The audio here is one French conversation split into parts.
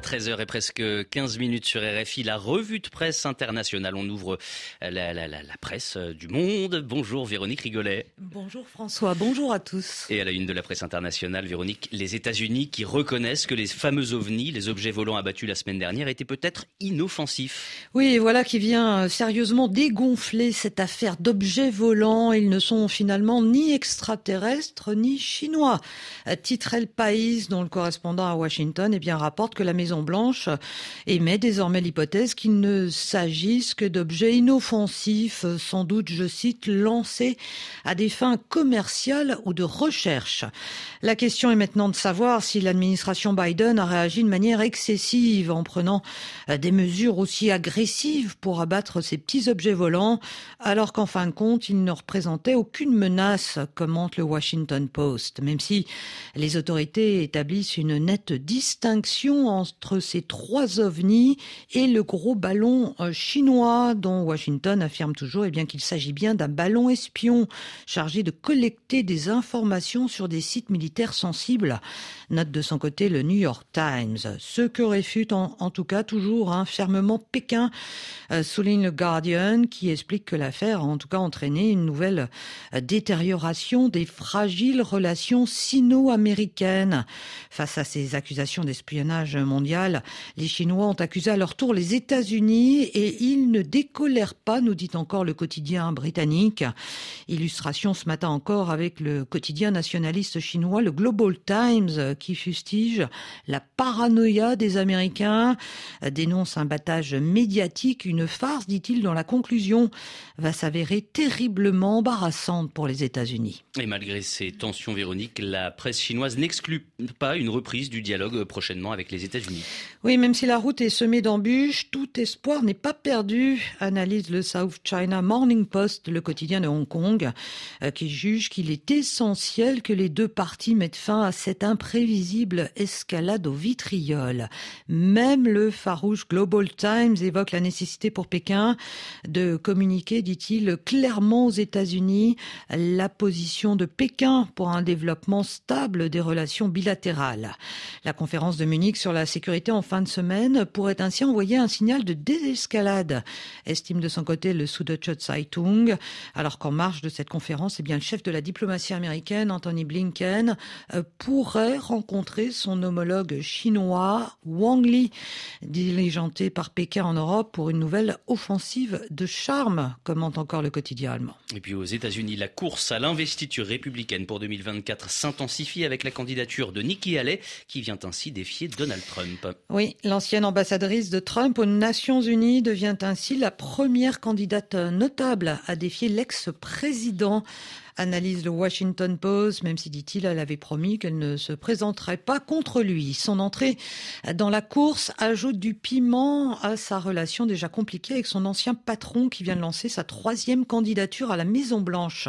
13h et presque 15 minutes sur RFI, la revue de presse internationale. On ouvre la, presse du monde. Bonjour Véronique Rigolet. Bonjour François, bonjour à tous. Et à la une de la presse internationale, Véronique, les États-Unis qui reconnaissent que les fameux ovnis, les objets volants abattus la semaine dernière, étaient peut-être inoffensifs. Oui, et voilà qui vient sérieusement dégonfler cette affaire d'objets volants. Ils ne sont finalement ni extraterrestres ni chinois. Titrait le pays dont le correspondant à Washington eh bien, rapporte que la Maison-Blanche émet désormais l'hypothèse qu'il ne s'agisse que d'objets inoffensifs, sans doute, je cite, lancés à des fins commerciales ou de recherche. La question est maintenant de savoir si l'administration Biden a réagi de manière excessive en prenant des mesures aussi agressives pour abattre ces petits objets volants, alors qu'en fin de compte, ils ne représentaient aucune menace, commente le Washington Post, même si les autorités établissent une nette distinction entre ces trois ovnis et le gros ballon euh, chinois dont Washington affirme toujours eh bien qu'il s'agit bien d'un ballon espion chargé de collecter des informations sur des sites militaires sensibles. Note de son côté le New York Times. Ce que réfute en, tout cas toujours hein, fermement Pékin, euh, souligne le Guardian qui explique que l'affaire a en tout cas entraîné une nouvelle euh, détérioration des fragiles relations sino-américaines. Face à ces accusations d'espionnage mondial, les Chinois ont accusé à leur tour les États-Unis et ils ne décolèrent pas, nous dit encore le quotidien britannique. Illustration ce matin encore avec le quotidien nationaliste chinois, le Global Times, qui fustige la paranoïa des Américains, dénonce un battage médiatique, une farce, dit-il, dont la conclusion va s'avérer terriblement embarrassante pour les États-Unis. Et malgré ces tensions, Véronique, la presse chinoise n'exclut pas une reprise du dialogue prochainement avec les États-Unis. Oui, même si la route est semée d'embûches, tout espoir n'est pas perdu, analyse le South China Morning Post, le quotidien de Hong Kong, euh, qui juge qu'il est essentiel que les deux parties mettent fin à cette imprévisible escalade au vitriol. Même le farouche Global Times évoque la nécessité pour Pékin de communiquer, dit-il, clairement aux États-Unis la position de Pékin pour un développement stable des relations bilatérales. La conférence de Munich sur la sécurité en fin de semaine pourrait ainsi envoyer un signal de désescalade, estime de son côté le Süddeutsche Zeitung, alors qu'en marge de cette conférence, eh bien, le chef de la diplomatie américaine, Anthony Blinken, euh, pourrait rencontrer son homologue chinois, Wang Li, diligenté par Pékin en Europe pour une nouvelle offensive de charme, commente encore le quotidien allemand. Et puis aux États-Unis, la course à l'investiture républicaine pour 2024 s'intensifie avec la candidature de Nikki Haley, qui vient ainsi défier Donald Trump. Oui, l'ancienne ambassadrice de Trump aux Nations Unies devient ainsi la première candidate notable à défier l'ex-président Analyse le Washington Post, même si, dit-il, elle avait promis qu'elle ne se présenterait pas contre lui. Son entrée dans la course ajoute du piment à sa relation déjà compliquée avec son ancien patron qui vient de lancer sa troisième candidature à la Maison Blanche.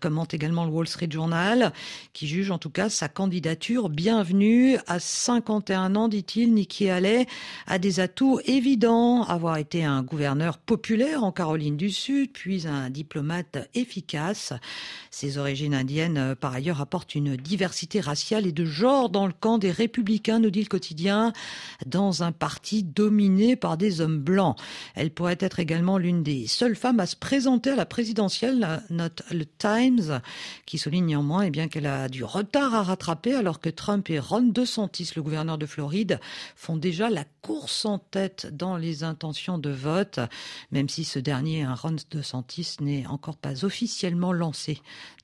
Commente également le Wall Street Journal, qui juge en tout cas sa candidature bienvenue. À 51 ans, dit-il, Nikki Haley a des atouts évidents. Avoir été un gouverneur populaire en Caroline du Sud, puis un diplomate efficace. Ses origines indiennes, euh, par ailleurs, apportent une diversité raciale et de genre dans le camp des républicains, nous dit le quotidien, dans un parti dominé par des hommes blancs. Elle pourrait être également l'une des seules femmes à se présenter à la présidentielle, note le Times, qui souligne néanmoins eh bien qu'elle a du retard à rattraper alors que Trump et Ron DeSantis, le gouverneur de Floride, font déjà la course en tête dans les intentions de vote, même si ce dernier, un Ron DeSantis, n'est encore pas officiellement lancé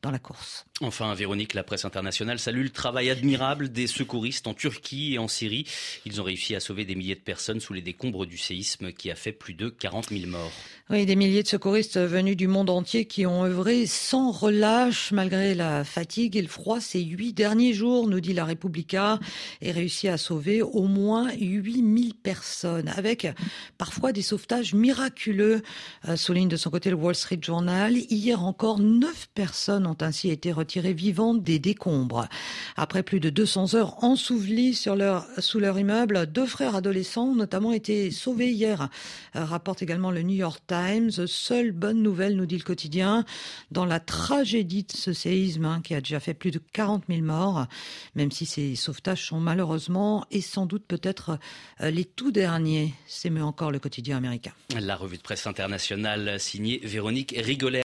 dans la course. Enfin, Véronique, la presse internationale salue le travail admirable des secouristes en Turquie et en Syrie. Ils ont réussi à sauver des milliers de personnes sous les décombres du séisme qui a fait plus de 40 000 morts. Oui, des milliers de secouristes venus du monde entier qui ont œuvré sans relâche malgré la fatigue et le froid ces huit derniers jours, nous dit la Repubblica, et réussi à sauver au moins 8000 personnes avec parfois des sauvetages miraculeux, euh, souligne de son côté le Wall Street Journal. Hier encore, neuf personnes ont ainsi été retirées vivantes des décombres. Après plus de 200 heures ensouvelis sur leur, sous leur immeuble, deux frères adolescents ont notamment été sauvés hier, rapporte également le New York Times. Seule bonne nouvelle, nous dit le quotidien, dans la tragédie de ce séisme hein, qui a déjà fait plus de 40 000 morts, même si ces sauvetages sont malheureusement et sans doute peut-être euh, les tout derniers, s'émeut encore le quotidien américain. La revue de presse internationale signée Véronique Rigolet.